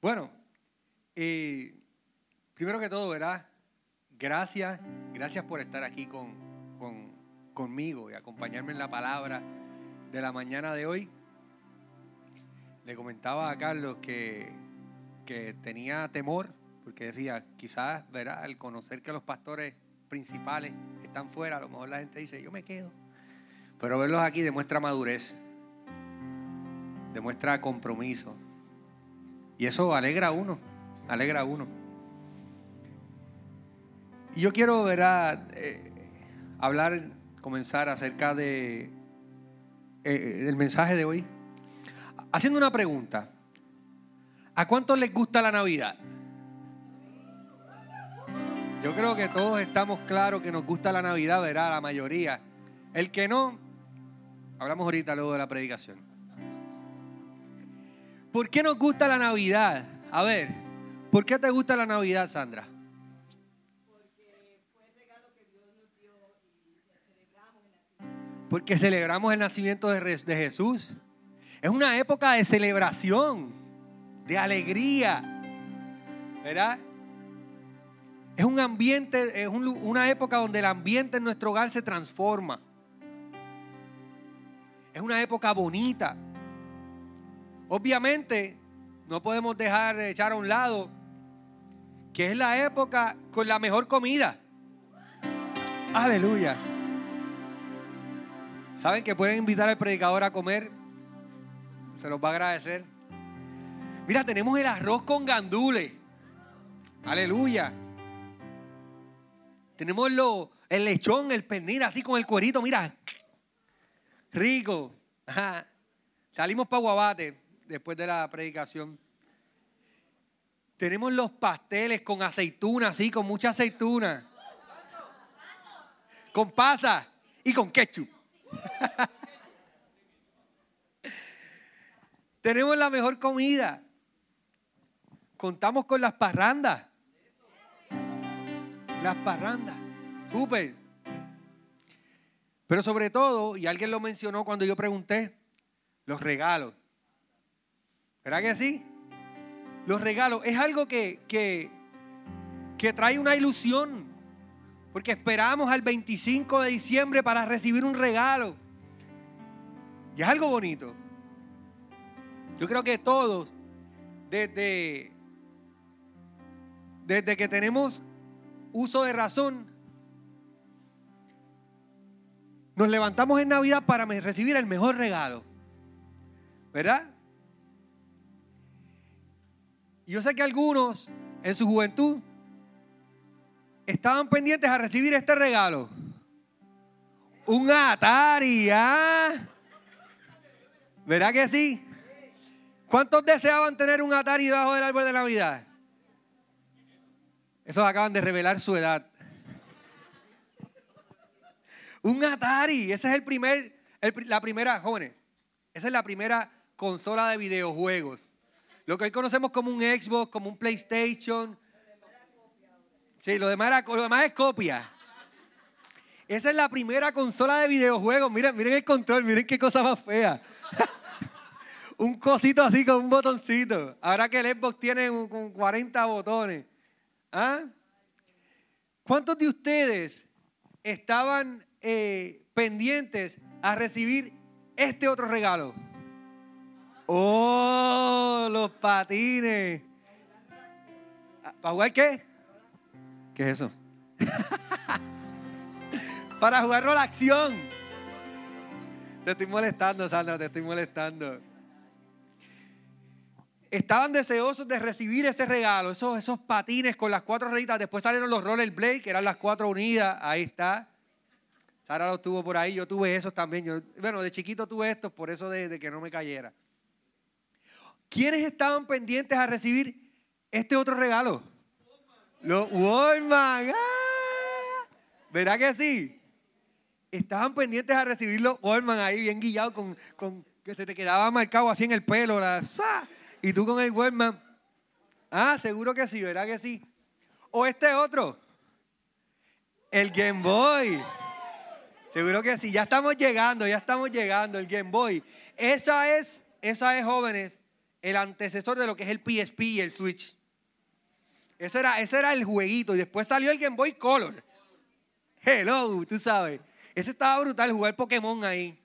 Bueno, eh, primero que todo, ¿verdad? Gracias, gracias por estar aquí con, con- conmigo y acompañarme en la palabra de la mañana de hoy. Le comentaba a Carlos que, que tenía temor, porque decía, quizás, ¿verdad? Al conocer que los pastores principales están fuera, a lo mejor la gente dice, yo me quedo. Pero verlos aquí demuestra madurez, demuestra compromiso. Y eso alegra a uno, alegra a uno. Y yo quiero, ¿verdad? eh, hablar, comenzar acerca de eh, el mensaje de hoy. Haciendo una pregunta. ¿A cuántos les gusta la Navidad? Yo creo que todos estamos claros que nos gusta la Navidad, ¿verdad? La mayoría. El que no, hablamos ahorita luego de la predicación. ¿Por qué nos gusta la Navidad? A ver, ¿por qué te gusta la Navidad, Sandra? Porque celebramos el nacimiento de, de Jesús. Es una época de celebración, de alegría, ¿verdad? Es un ambiente, es una época donde el ambiente en nuestro hogar se transforma. Es una época bonita. Obviamente, no podemos dejar de echar a un lado que es la época con la mejor comida. Aleluya. ¿Saben que pueden invitar al predicador a comer? Se los va a agradecer. Mira, tenemos el arroz con gandules. Aleluya. Tenemos lo, el lechón, el pernil, así con el cuerito, mira. Rico. Salimos para Guabate después de la predicación. Tenemos los pasteles con aceituna, así, con mucha aceituna. Con pasa y con ketchup. Tenemos la mejor comida. Contamos con las parrandas. Las parrandas. Súper. Pero sobre todo, y alguien lo mencionó cuando yo pregunté, los regalos. ¿Verdad que sí? Los regalos es algo que, que, que trae una ilusión. Porque esperamos al 25 de diciembre para recibir un regalo. Y es algo bonito. Yo creo que todos, desde, desde que tenemos uso de razón, nos levantamos en Navidad para recibir el mejor regalo. ¿Verdad? Yo sé que algunos en su juventud estaban pendientes a recibir este regalo. Un Atari, ¿ah? ¿Verdad que sí? ¿Cuántos deseaban tener un Atari debajo del árbol de Navidad? Esos acaban de revelar su edad. Un Atari, ese es el primer, la primera, jóvenes, esa es la primera consola de videojuegos. Lo que hoy conocemos como un Xbox, como un PlayStation. Sí, lo demás, era- lo demás es copia. Esa es la primera consola de videojuegos. Miren, miren el control, miren qué cosa más fea. un cosito así con un botoncito. Ahora que el Xbox tiene con 40 botones. ¿Ah? ¿Cuántos de ustedes estaban eh, pendientes a recibir este otro regalo? ¡Oh! Los patines. Ah, ¿Para jugar qué? ¿Qué es eso? Para jugar la acción. Te estoy molestando, Sandra, te estoy molestando. Estaban deseosos de recibir ese regalo, esos, esos patines con las cuatro rayitas. Después salieron los rollerblades, que eran las cuatro unidas. Ahí está. Sara los tuvo por ahí, yo tuve esos también. Yo, bueno, de chiquito tuve estos, por eso de que no me cayera. ¿Quiénes estaban pendientes a recibir este otro regalo? Los Walmart. ¡Ah! ¿Verdad que sí? Estaban pendientes a recibir los Walmart ahí bien guillados con, con que se te quedaba marcado así en el pelo. La. Y tú con el Walmart. Ah, seguro que sí, ¿verdad que sí? O este otro. El Game Boy. Seguro que sí. Ya estamos llegando, ya estamos llegando. El Game Boy. Esa es, esa es, jóvenes, el antecesor de lo que es el PSP y el Switch. Ese era, ese era el jueguito. Y después salió el Game Boy Color. Hello, tú sabes. Ese estaba brutal, jugar Pokémon ahí.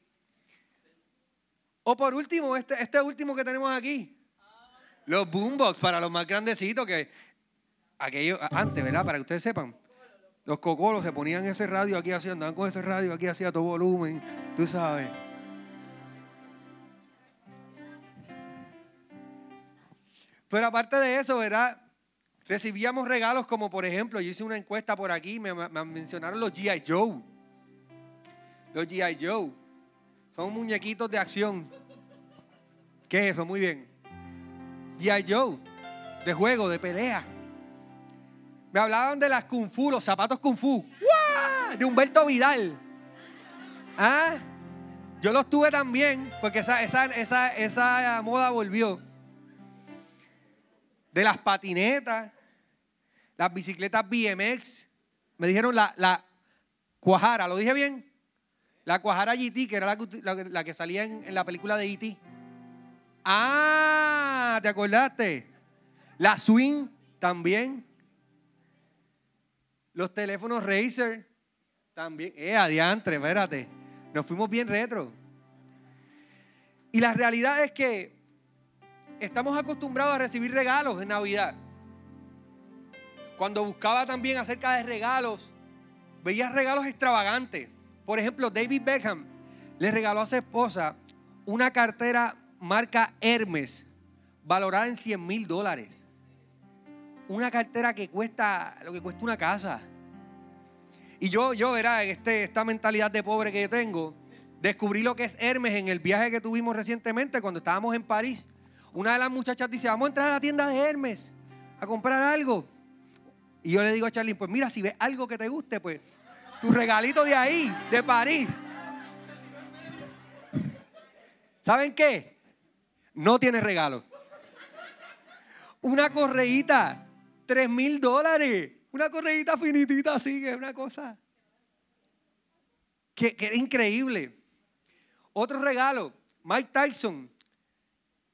O por último, este, este último que tenemos aquí. Los boombox para los más grandecitos que aquello antes, ¿verdad? Para que ustedes sepan. Los cocolos se ponían ese radio aquí así, andaban con ese radio aquí hacía todo volumen, tú sabes. Pero aparte de eso, ¿verdad? Recibíamos regalos como, por ejemplo, yo hice una encuesta por aquí, me, mencionaron los G.I. Joe. Los G.I. Joe. Son muñequitos de acción. ¿Qué es eso? Muy bien. G.I. Joe. De juego, de pelea. Me hablaban de las Kung Fu, los zapatos Kung Fu. De Humberto Vidal. ¿Ah? Yo los tuve también, porque esa, esa, esa, esa moda volvió. De las patinetas, las bicicletas BMX. Me dijeron la, la Cuajara, ¿lo dije bien? La Cuajara GT, que era la que, salía en, en, la película de E.T. Ah, ¿te acordaste? La Swing también. Los teléfonos Razer también. Eh, adiantre, espérate. Nos fuimos bien retro. Y la realidad es que estamos acostumbrados a recibir regalos en Navidad. Cuando buscaba también acerca de regalos, veía regalos extravagantes. Por ejemplo, David Beckham le regaló a su esposa una cartera marca Hermes, valorada en 100 mil dólares una cartera que cuesta lo que cuesta una casa. Y yo, yo, verá, en este, esta mentalidad de pobre que tengo, descubrí lo que es Hermes en el viaje que tuvimos recientemente cuando estábamos en París. Una de las muchachas dice, vamos a entrar a la tienda de Hermes a comprar algo. Y yo le digo a Charlie, pues mira, si ves algo que te guste, pues tu regalito de ahí, de París. ¿Saben qué? No tiene regalo. Una correíta 3 mil dólares. Una correita finitita así, que es una cosa que, que era increíble. Otro regalo, Mike Tyson,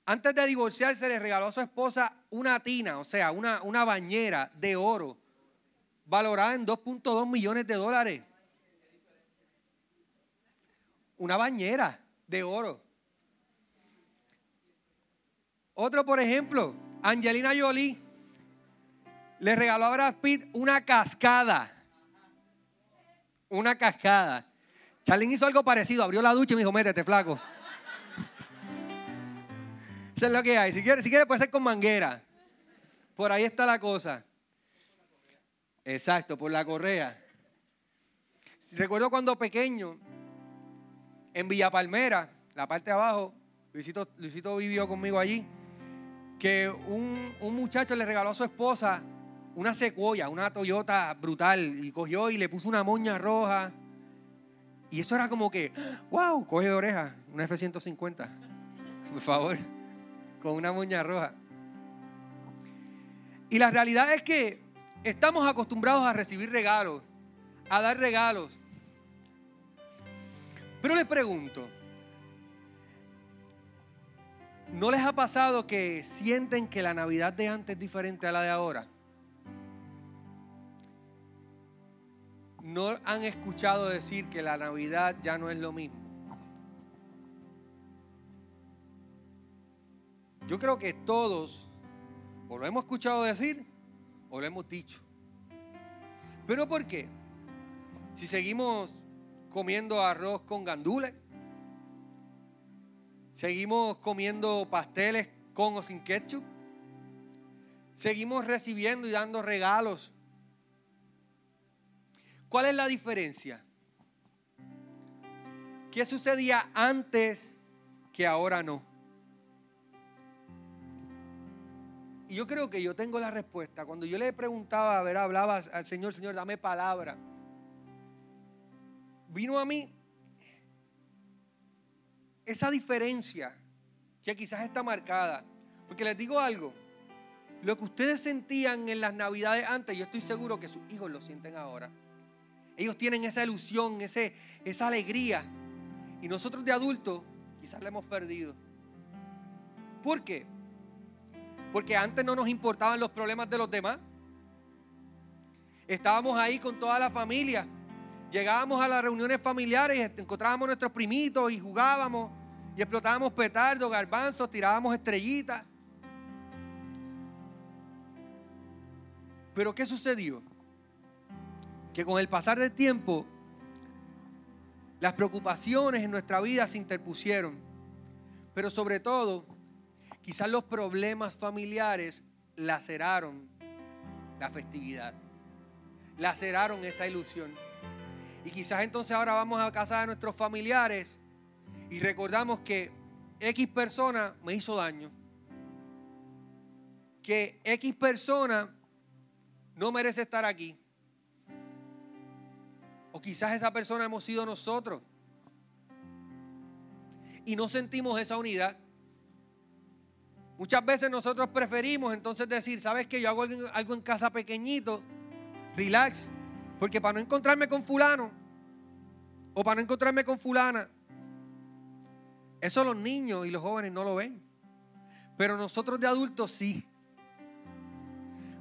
antes de divorciarse le regaló a su esposa una tina, o sea, una, una bañera de oro, valorada en 2.2 millones de dólares. Una bañera de oro. Otro, por ejemplo, Angelina Jolie le regaló a Brad Pitt una cascada. Una cascada. Charlene hizo algo parecido, abrió la ducha y me dijo, métete, flaco. Eso es lo que hay. Si quiere, si quiere puede ser con manguera. Por ahí está la cosa. Exacto, por la correa. Recuerdo cuando pequeño, en Villa Palmera, la parte de abajo, Luisito, Luisito vivió conmigo allí, que un, un muchacho le regaló a su esposa una secuoya, una Toyota brutal, y cogió y le puso una moña roja. Y eso era como que, wow, coge de oreja, una F-150, por favor, con una moña roja. Y la realidad es que estamos acostumbrados a recibir regalos, a dar regalos. Pero les pregunto, ¿no les ha pasado que sienten que la Navidad de antes es diferente a la de ahora? no han escuchado decir que la Navidad ya no es lo mismo. Yo creo que todos o lo hemos escuchado decir o lo hemos dicho. ¿Pero por qué? Si seguimos comiendo arroz con gandules, seguimos comiendo pasteles con o sin ketchup, seguimos recibiendo y dando regalos ¿Cuál es la diferencia? ¿Qué sucedía antes que ahora no? Y yo creo que yo tengo la respuesta. Cuando yo le preguntaba, a ver, hablaba al Señor, Señor, dame palabra. Vino a mí esa diferencia que quizás está marcada. Porque les digo algo, lo que ustedes sentían en las navidades antes, yo estoy seguro que sus hijos lo sienten ahora. Ellos tienen esa ilusión, ese, esa alegría. Y nosotros de adultos quizás la hemos perdido. ¿Por qué? Porque antes no nos importaban los problemas de los demás. Estábamos ahí con toda la familia. Llegábamos a las reuniones familiares y encontrábamos nuestros primitos y jugábamos y explotábamos petardos, garbanzos, tirábamos estrellitas. Pero ¿qué sucedió? Que con el pasar del tiempo, las preocupaciones en nuestra vida se interpusieron. Pero sobre todo, quizás los problemas familiares laceraron la festividad. Laceraron esa ilusión. Y quizás entonces ahora vamos a casa de nuestros familiares y recordamos que X persona me hizo daño. Que X persona no merece estar aquí. O quizás esa persona hemos sido nosotros. Y no sentimos esa unidad. Muchas veces nosotros preferimos entonces decir, ¿sabes qué? Yo hago algo en casa pequeñito, relax, porque para no encontrarme con fulano o para no encontrarme con fulana, eso los niños y los jóvenes no lo ven. Pero nosotros de adultos sí.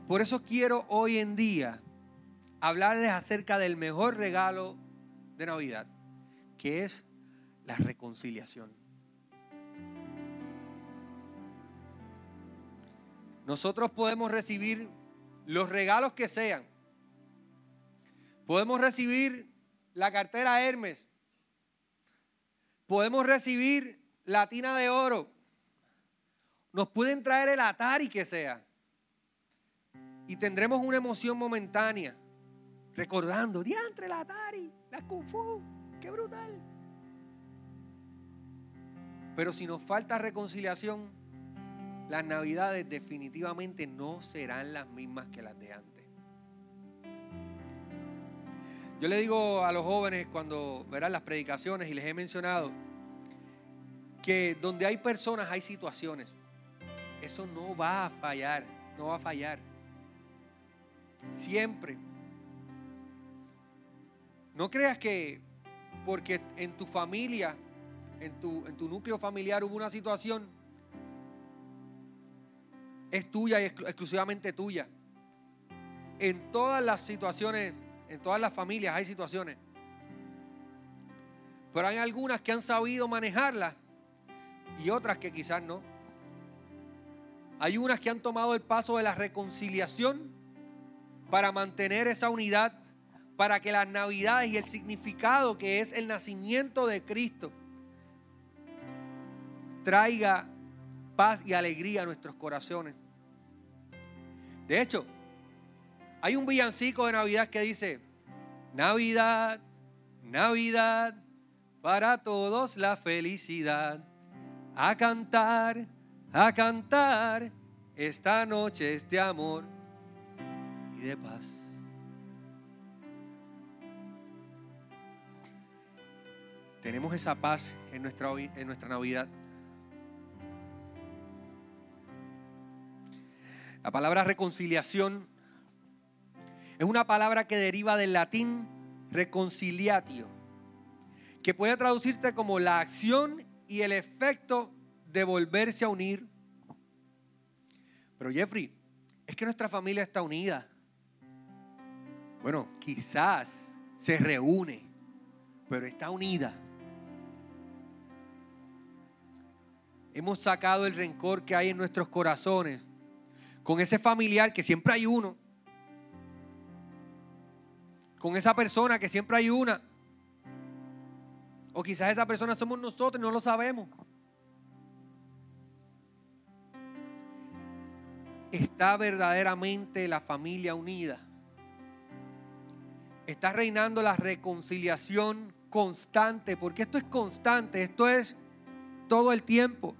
Por eso quiero hoy en día hablarles acerca del mejor regalo de Navidad, que es la reconciliación. Nosotros podemos recibir los regalos que sean. Podemos recibir la cartera Hermes. Podemos recibir la tina de oro. Nos pueden traer el Atari que sea. Y tendremos una emoción momentánea. Recordando, diantre el Atari, la Kung Fu, qué brutal. Pero si nos falta reconciliación, las navidades definitivamente no serán las mismas que las de antes. Yo le digo a los jóvenes cuando verán las predicaciones y les he mencionado que donde hay personas hay situaciones. Eso no va a fallar, no va a fallar. Siempre. No creas que porque en tu familia, en tu, en tu núcleo familiar hubo una situación, es tuya y exclusivamente tuya. En todas las situaciones en todas las familias hay situaciones. Pero hay algunas que han sabido manejarlas y otras que quizás no. Hay unas que han tomado el paso de la reconciliación para mantener esa unidad, para que las navidades y el significado que es el nacimiento de Cristo traiga paz y alegría a nuestros corazones. De hecho, hay un villancico de Navidad que dice, Navidad, Navidad, para todos la felicidad. A cantar, a cantar, esta noche es de amor y de paz. Tenemos esa paz en nuestra, en nuestra Navidad. La palabra reconciliación es una palabra que deriva del latín reconciliatio, que puede traducirse como la acción y el efecto de volverse a unir. Pero Jeffrey, es que nuestra familia está unida. Bueno, quizás se reúne, pero está unida. Hemos sacado el rencor que hay en nuestros corazones con ese familiar que siempre hay uno con esa persona que siempre hay una. O quizás esa persona somos nosotros y no lo sabemos. Está verdaderamente la familia unida. Está reinando la reconciliación constante, porque esto es constante, esto es todo el tiempo.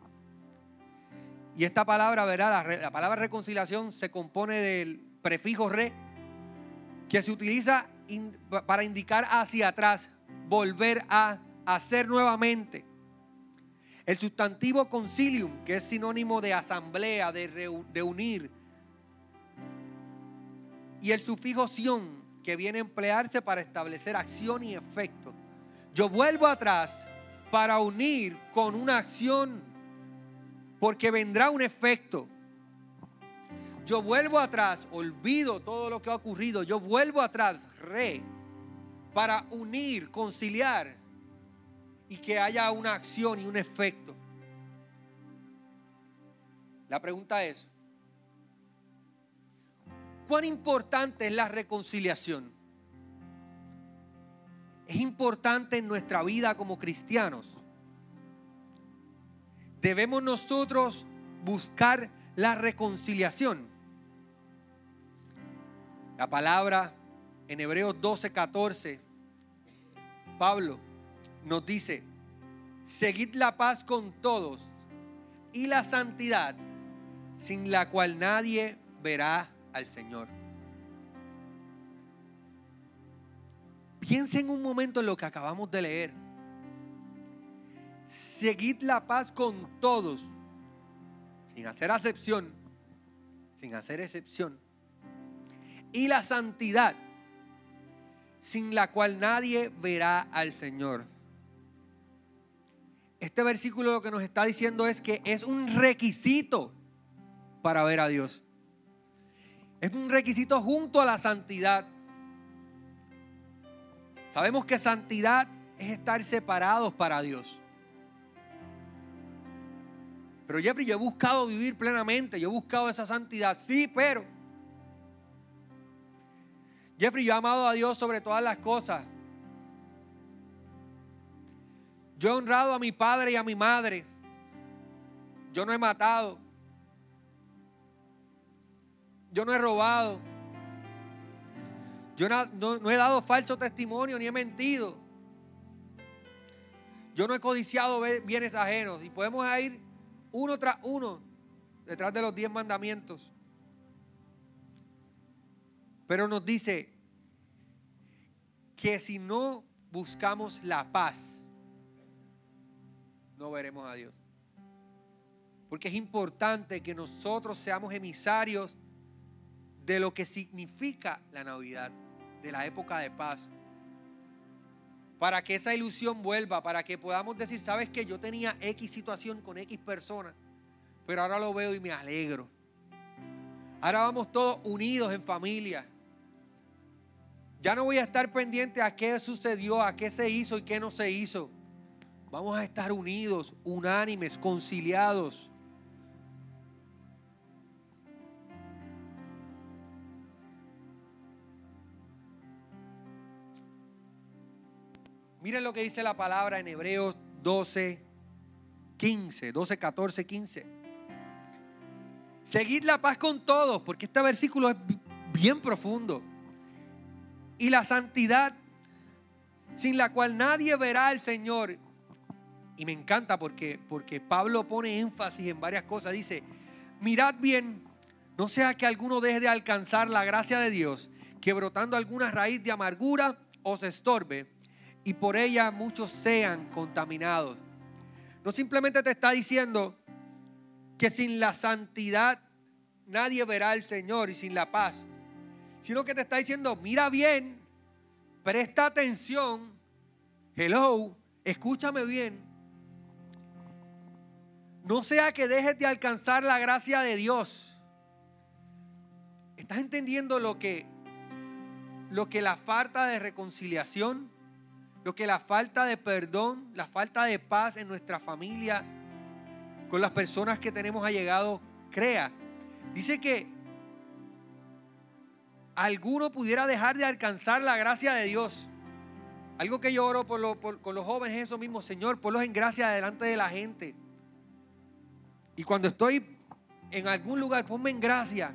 Y esta palabra, ¿verdad? La, la palabra reconciliación se compone del prefijo re, que se utiliza para indicar hacia atrás, volver a hacer nuevamente. El sustantivo concilium, que es sinónimo de asamblea, de, de unir. Y el sufijo sion, que viene a emplearse para establecer acción y efecto. Yo vuelvo atrás para unir con una acción, porque vendrá un efecto. yo vuelvo atrás, olvido todo lo que ha ocurrido, yo vuelvo atrás, re, para unir, conciliar y que haya una acción y un efecto. La pregunta es, ¿cuán importante es la reconciliación? Es importante en nuestra vida como cristianos. Debemos nosotros buscar la reconciliación. La palabra en Hebreos 12, 14, Pablo nos dice, seguid la paz con todos y la santidad, sin la cual nadie verá al Señor. Piensen un momento en lo que acabamos de leer. Seguid la paz con todos, sin hacer acepción, sin hacer excepción. Y la santidad, sin la cual nadie verá al Señor. Este versículo lo que nos está diciendo es que es un requisito para ver a Dios. Es un requisito junto a la santidad. Sabemos que santidad es estar separados para Dios. Pero Jeffrey, yo he buscado vivir plenamente, yo he buscado esa santidad, sí, pero Jeffrey, yo he amado a Dios sobre todas las cosas. Yo he honrado a mi padre y a mi madre. Yo no he matado. Yo no he robado. Yo no, he dado falso testimonio ni he mentido. Yo no he codiciado bienes ajenos. Y podemos ir uno tras uno detrás de los diez mandamientos. Pero nos dice que si no buscamos la paz, no veremos a Dios. Porque es importante que nosotros seamos emisarios de lo que significa la Navidad, de la época de paz. Para que esa ilusión vuelva, para que podamos decir, sabes que yo tenía X situación con X persona, pero ahora lo veo y me alegro. Ahora vamos todos unidos en familia. Ya no voy a estar pendiente a qué sucedió, a qué se hizo y qué no se hizo. Vamos a estar unidos, unánimes, conciliados. Miren lo que dice la palabra en Hebreos 12, 15, 12, 14, 15. Seguid la paz con todos, porque este versículo es bien profundo. Y la santidad, sin la cual nadie verá al Señor. Y me encanta porque, porque Pablo pone énfasis en varias cosas. Dice, mirad bien, no sea que alguno deje de alcanzar la gracia de Dios, que brotando alguna raíz de amargura os estorbe y por ella muchos sean contaminados. No simplemente te está diciendo que sin la santidad nadie verá al Señor y sin la paz, sino que te está diciendo, mira bien, presta atención, hello, escúchame bien, no sea que dejes de alcanzar la gracia de Dios. ¿Estás entendiendo lo que, lo que la falta de reconciliación, lo que la falta de perdón, la falta de paz en nuestra familia, con las personas que tenemos allegados, crea? Dice que alguno pudiera dejar de alcanzar la gracia de Dios. Algo que yo oro por, con los jóvenes es eso mismo, Señor, ponlos en gracia delante de la gente. Y cuando estoy en algún lugar, ponme en gracia.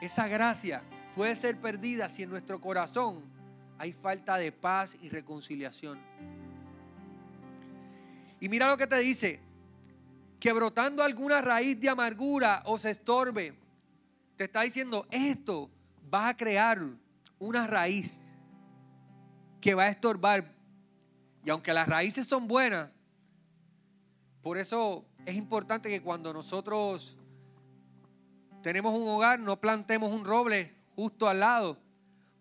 Esa gracia puede ser perdida si en nuestro corazón hay falta de paz y reconciliación. Y mira lo que te dice, que brotando alguna raíz de amargura o se estorbe. Te está diciendo, esto va a crear una raíz que va a estorbar. Y aunque las raíces son buenas, por eso es importante que cuando nosotros tenemos un hogar no plantemos un roble justo al lado,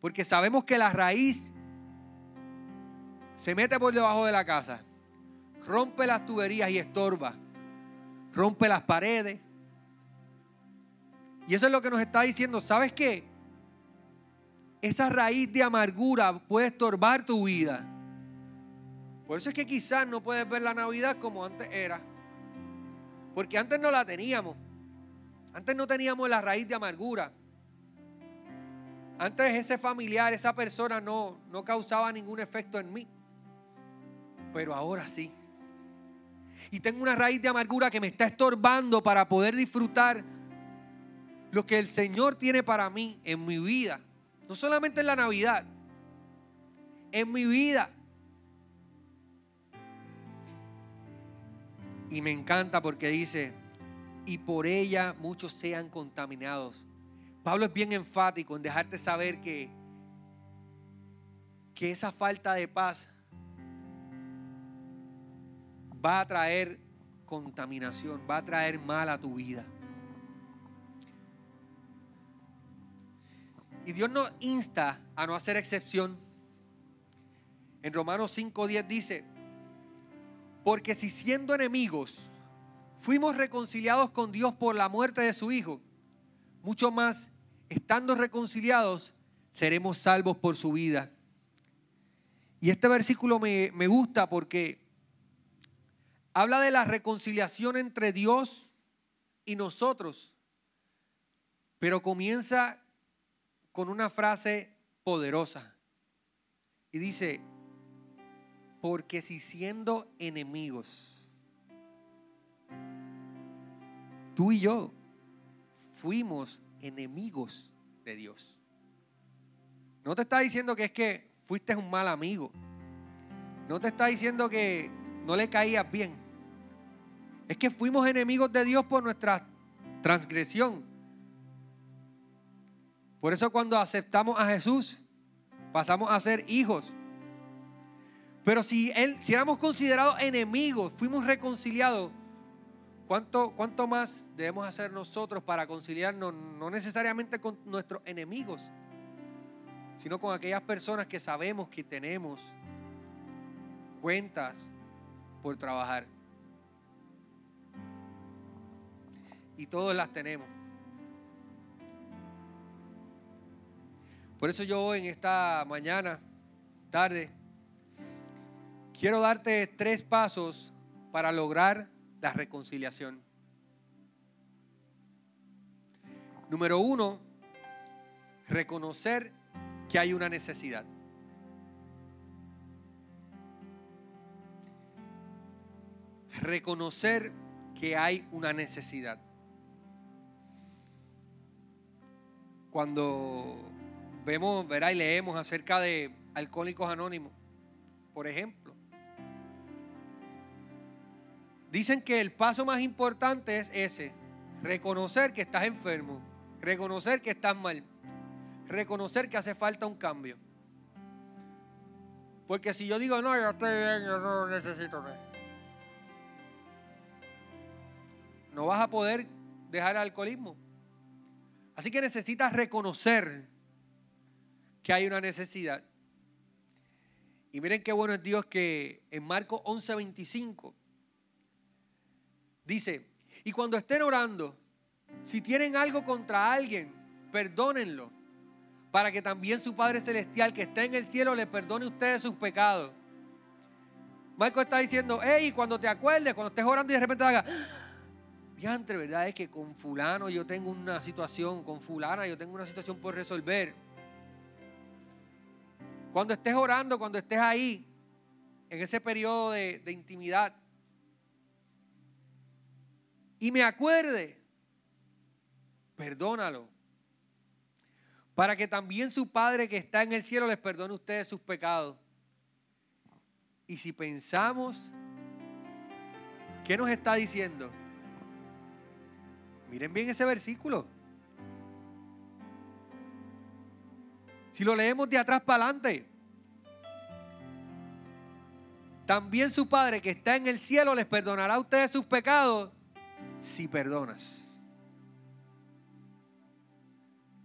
porque sabemos que la raíz se mete por debajo de la casa, rompe las tuberías y estorba, rompe las paredes, Y eso es lo que nos está diciendo. ¿Sabes qué? Esa raíz de amargura puede estorbar tu vida. Por eso es que quizás no puedes ver la Navidad como antes era. Porque antes no la teníamos. Antes no teníamos la raíz de amargura. Antes ese familiar, esa persona no, no causaba ningún efecto en mí. Pero ahora sí. Y tengo una raíz de amargura que me está estorbando para poder disfrutar lo que el Señor tiene para mí en mi vida. No solamente en la Navidad, en mi vida. Y me encanta porque dice, y por ella muchos sean contaminados. Pablo es bien enfático en dejarte saber que, que esa falta de paz va a traer contaminación, va a traer mal a tu vida. Y Dios nos insta a no hacer excepción. En Romanos 5:10 dice, porque si siendo enemigos fuimos reconciliados con Dios por la muerte de su Hijo, mucho más, estando reconciliados, seremos salvos por su vida. Y este versículo me, me gusta porque habla de la reconciliación entre Dios y nosotros, pero comienza con una frase poderosa. Y dice, porque si siendo enemigos, tú y yo fuimos enemigos de Dios. No te está diciendo que es que fuiste un mal amigo. No te está diciendo que no le caías bien. Es que fuimos enemigos de Dios por nuestra transgresión. Por eso cuando aceptamos a Jesús, pasamos a ser hijos. Pero si, él, si éramos considerados enemigos, fuimos reconciliados, ¿cuánto, ¿cuánto más debemos hacer nosotros para conciliarnos, no necesariamente con nuestros enemigos, sino con aquellas personas que sabemos que tenemos cuentas por trabajar? Y todos las tenemos. Por eso yo en esta mañana, tarde, quiero darte tres pasos para lograr la reconciliación. Número uno, reconocer que hay una necesidad. Reconocer que hay una necesidad. Cuando vemos, verá y leemos acerca de alcohólicos anónimos, por ejemplo. Dicen que el paso más importante es ese, reconocer que estás enfermo, reconocer que estás mal, reconocer que hace falta un cambio. Porque si yo digo, no, yo estoy bien, yo no necesito nada. No vas a poder dejar el alcoholismo. Así que necesitas reconocer que hay una necesidad. Y miren qué bueno es Dios que en Marcos 11:25 dice, y cuando estén orando, si tienen algo contra alguien, perdónenlo, para que también su Padre Celestial que está en el cielo le perdone a ustedes sus pecados. Marcos está diciendo, hey, cuando te acuerdes, cuando estés orando y de repente haga, diantre, ¿verdad? Es que con fulano yo tengo una situación, con fulana yo tengo una situación por resolver. Cuando estés orando, cuando estés ahí, en ese periodo de, intimidad, y me acuerde, perdónalo. Para que también su Padre que está en el cielo les perdone a ustedes sus pecados. Y si pensamos, ¿qué nos está diciendo? Miren bien ese versículo. Si lo leemos de atrás para adelante, también su Padre que está en el cielo les perdonará a ustedes sus pecados si perdonas.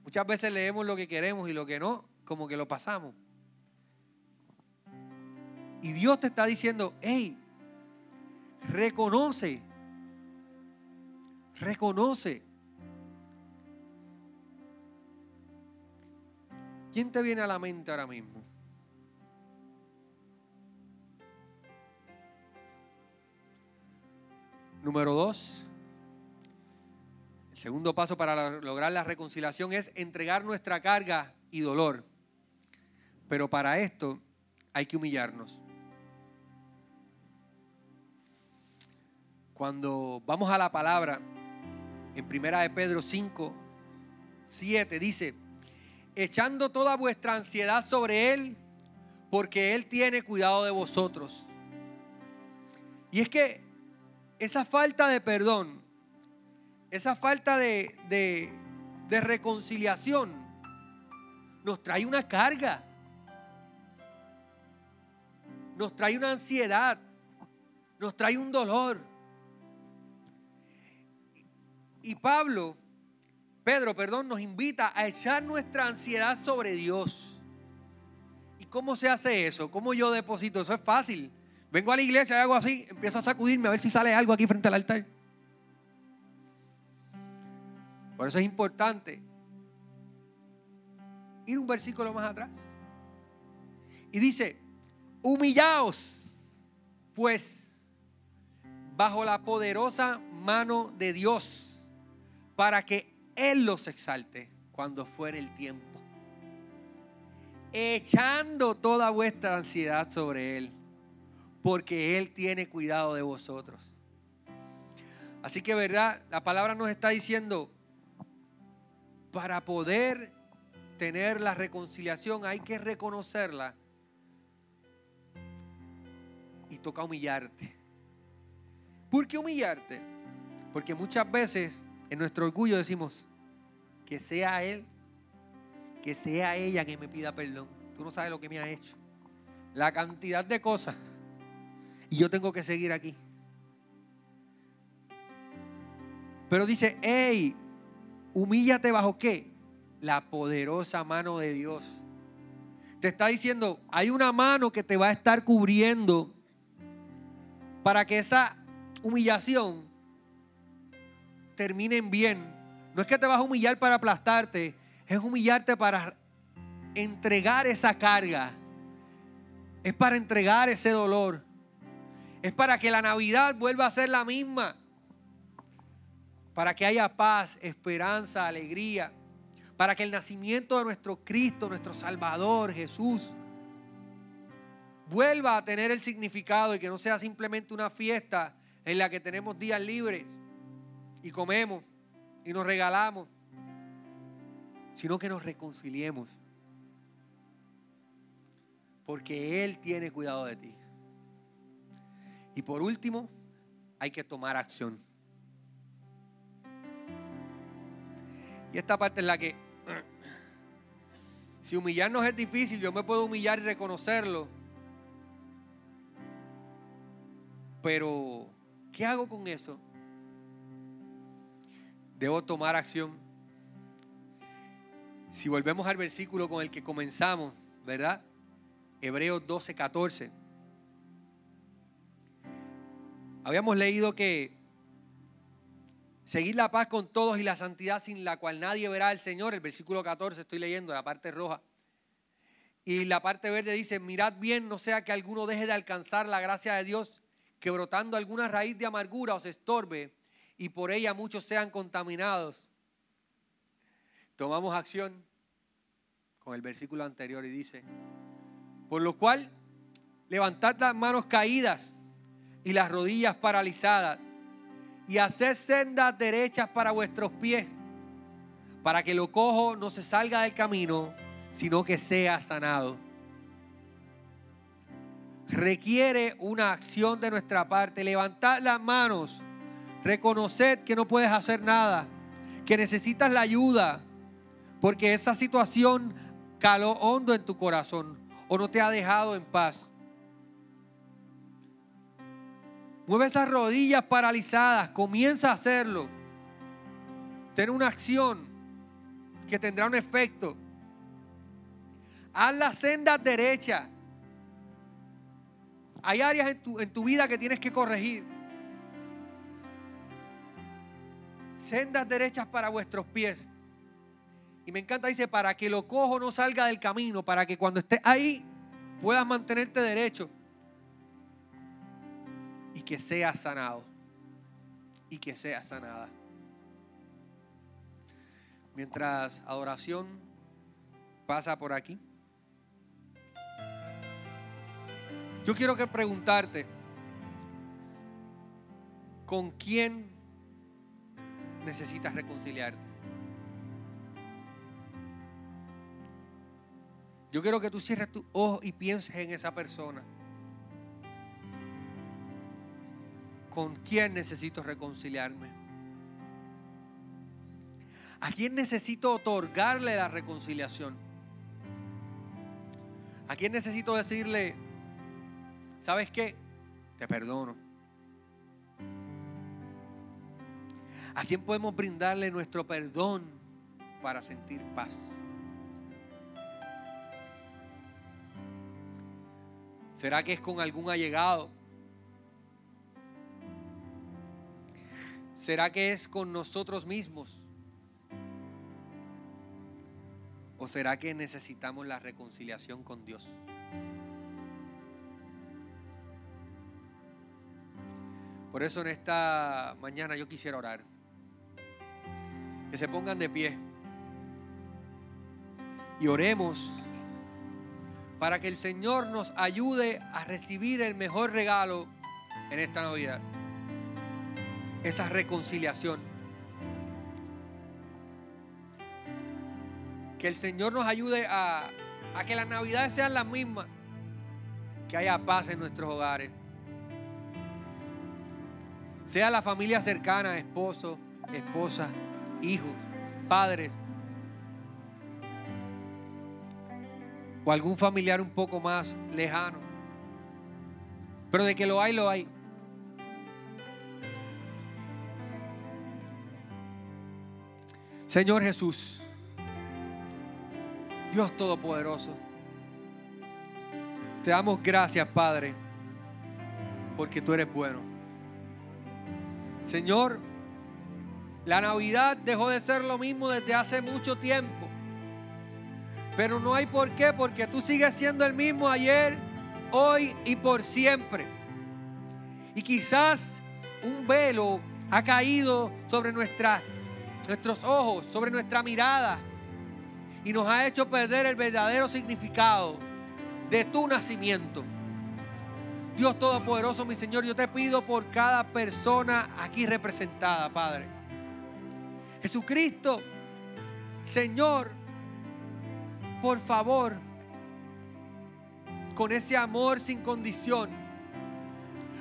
Muchas veces leemos lo que queremos y lo que no, como que lo pasamos. Y Dios te está diciendo, hey, reconoce, reconoce ¿Quién te viene a la mente ahora mismo? Número dos, segundo paso para lograr la reconciliación es entregar nuestra carga y dolor. Pero para esto hay que humillarnos. Cuando vamos a la palabra, en primera de Pedro 5, 7, dice, echando toda vuestra ansiedad sobre Él, porque Él tiene cuidado de vosotros. Y es que esa falta de perdón, esa falta de, de reconciliación, nos trae una carga, nos trae una ansiedad, nos trae un dolor. Y Pablo, Pedro, perdón, nos invita a echar nuestra ansiedad sobre Dios. ¿Y cómo se hace eso? ¿Cómo yo deposito? Eso es fácil. Vengo a la iglesia y hago así, empiezo a sacudirme a ver si sale algo aquí frente al altar. Por eso es importante ir un versículo más atrás. Y dice, humillaos, pues, bajo la poderosa mano de Dios para que Él los exalte cuando fuere el tiempo. Echando toda vuestra ansiedad sobre Él, porque Él tiene cuidado de vosotros. Así que, ¿verdad? La palabra nos está diciendo, para poder tener la reconciliación hay que reconocerla y toca humillarte. ¿Por qué humillarte? Porque muchas veces en nuestro orgullo decimos, que sea Él, que sea ella que me pida perdón. Tú no sabes lo que me ha hecho. La cantidad de cosas. Y yo tengo que seguir aquí. Pero dice, hey, humíllate bajo qué? La poderosa mano de Dios. Te está diciendo, hay una mano que te va a estar cubriendo para que esa humillación terminen bien. No es que te vas a humillar para aplastarte, es humillarte para entregar esa carga. Es para entregar ese dolor. Es para que la Navidad vuelva a ser la misma. Para que haya paz, esperanza, alegría. Para que el nacimiento de nuestro Cristo, nuestro Salvador, Jesús, vuelva a tener el significado y que no sea simplemente una fiesta en la que tenemos días libres y comemos y nos regalamos, sino que nos reconciliemos. Porque Él tiene cuidado de ti. Y por último, hay que tomar acción. Y esta parte es la que, si humillarnos es difícil, yo me puedo humillar y reconocerlo. Pero, ¿qué hago con eso? debo tomar acción. Si volvemos al versículo con el que comenzamos, ¿verdad? Hebreos 12, 14. Habíamos leído que seguir la paz con todos y la santidad sin la cual nadie verá al Señor. El versículo 14 estoy leyendo, la parte roja. Y la parte verde dice, mirad bien, no sea que alguno deje de alcanzar la gracia de Dios, que brotando alguna raíz de amargura os estorbe y por ella muchos sean contaminados. Tomamos acción con el versículo anterior y dice, por lo cual levantad las manos caídas y las rodillas paralizadas y haced sendas derechas para vuestros pies, para que lo cojo no se salga del camino, sino que sea sanado. Requiere una acción de nuestra parte. Levantad las manos Reconoced que no puedes hacer nada, que necesitas la ayuda, porque esa situación caló hondo en tu corazón o no te ha dejado en paz. Mueve esas rodillas paralizadas, comienza a hacerlo. Ten una acción que tendrá un efecto. Haz la senda derecha. Hay áreas en tu, en tu vida que tienes que corregir. sendas derechas para vuestros pies. Y me encanta, dice, para que lo cojo no salga del camino, para que cuando estés ahí puedas mantenerte derecho y que seas sanado. Y que seas sanada. Mientras adoración pasa por aquí. Yo quiero que preguntarte, ¿con quién necesitas reconciliarte? Yo quiero que tú cierres tus ojos y pienses en esa persona. ¿Con quién necesito reconciliarme? ¿A quién necesito otorgarle la reconciliación? ¿A quién necesito decirle, sabes qué? Te perdono. ¿A quién podemos brindarle nuestro perdón para sentir paz? ¿Será que es con algún allegado? ¿Será que es con nosotros mismos? ¿O será que necesitamos la reconciliación con Dios? Por eso en esta mañana yo quisiera orar. Que se pongan de pie. Y oremos para que el Señor nos ayude a recibir el mejor regalo en esta Navidad. Esa reconciliación. Que el Señor nos ayude a, a que las Navidades sean las mismas. Que haya paz en nuestros hogares. Sea la familia cercana, esposo, esposa, hijos, padres, o algún familiar un poco más lejano. Pero de que lo hay, lo hay. Señor Jesús, Dios Todopoderoso, te damos gracias, Padre, porque tú eres bueno. Señor, la Navidad dejó de ser lo mismo desde hace mucho tiempo. Pero no hay por qué, porque tú sigues siendo el mismo ayer, hoy y por siempre. Y quizás un velo ha caído sobre nuestra, nuestros ojos, sobre nuestra mirada, y nos ha hecho perder el verdadero significado de tu nacimiento. Dios Todopoderoso, mi Señor, yo te pido por cada persona aquí representada, Padre. Jesucristo, Señor, por favor, con ese amor sin condición,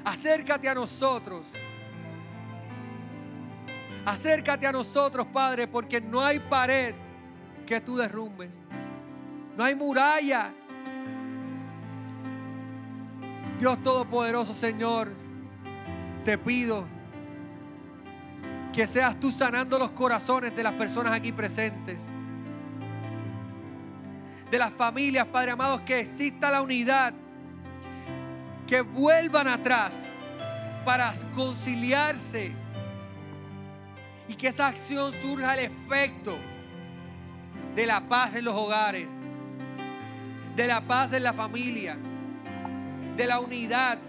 acércate a nosotros. Acércate a nosotros, Padre, porque no hay pared que tú derrumbes. No hay muralla. Dios Todopoderoso, Señor, te pido que seas tú sanando los corazones de las personas aquí presentes de las familias, Padre amado, que exista la unidad, que vuelvan atrás para conciliarse y que esa acción surja el efecto de la paz en los hogares, de la paz en la familia, de la unidad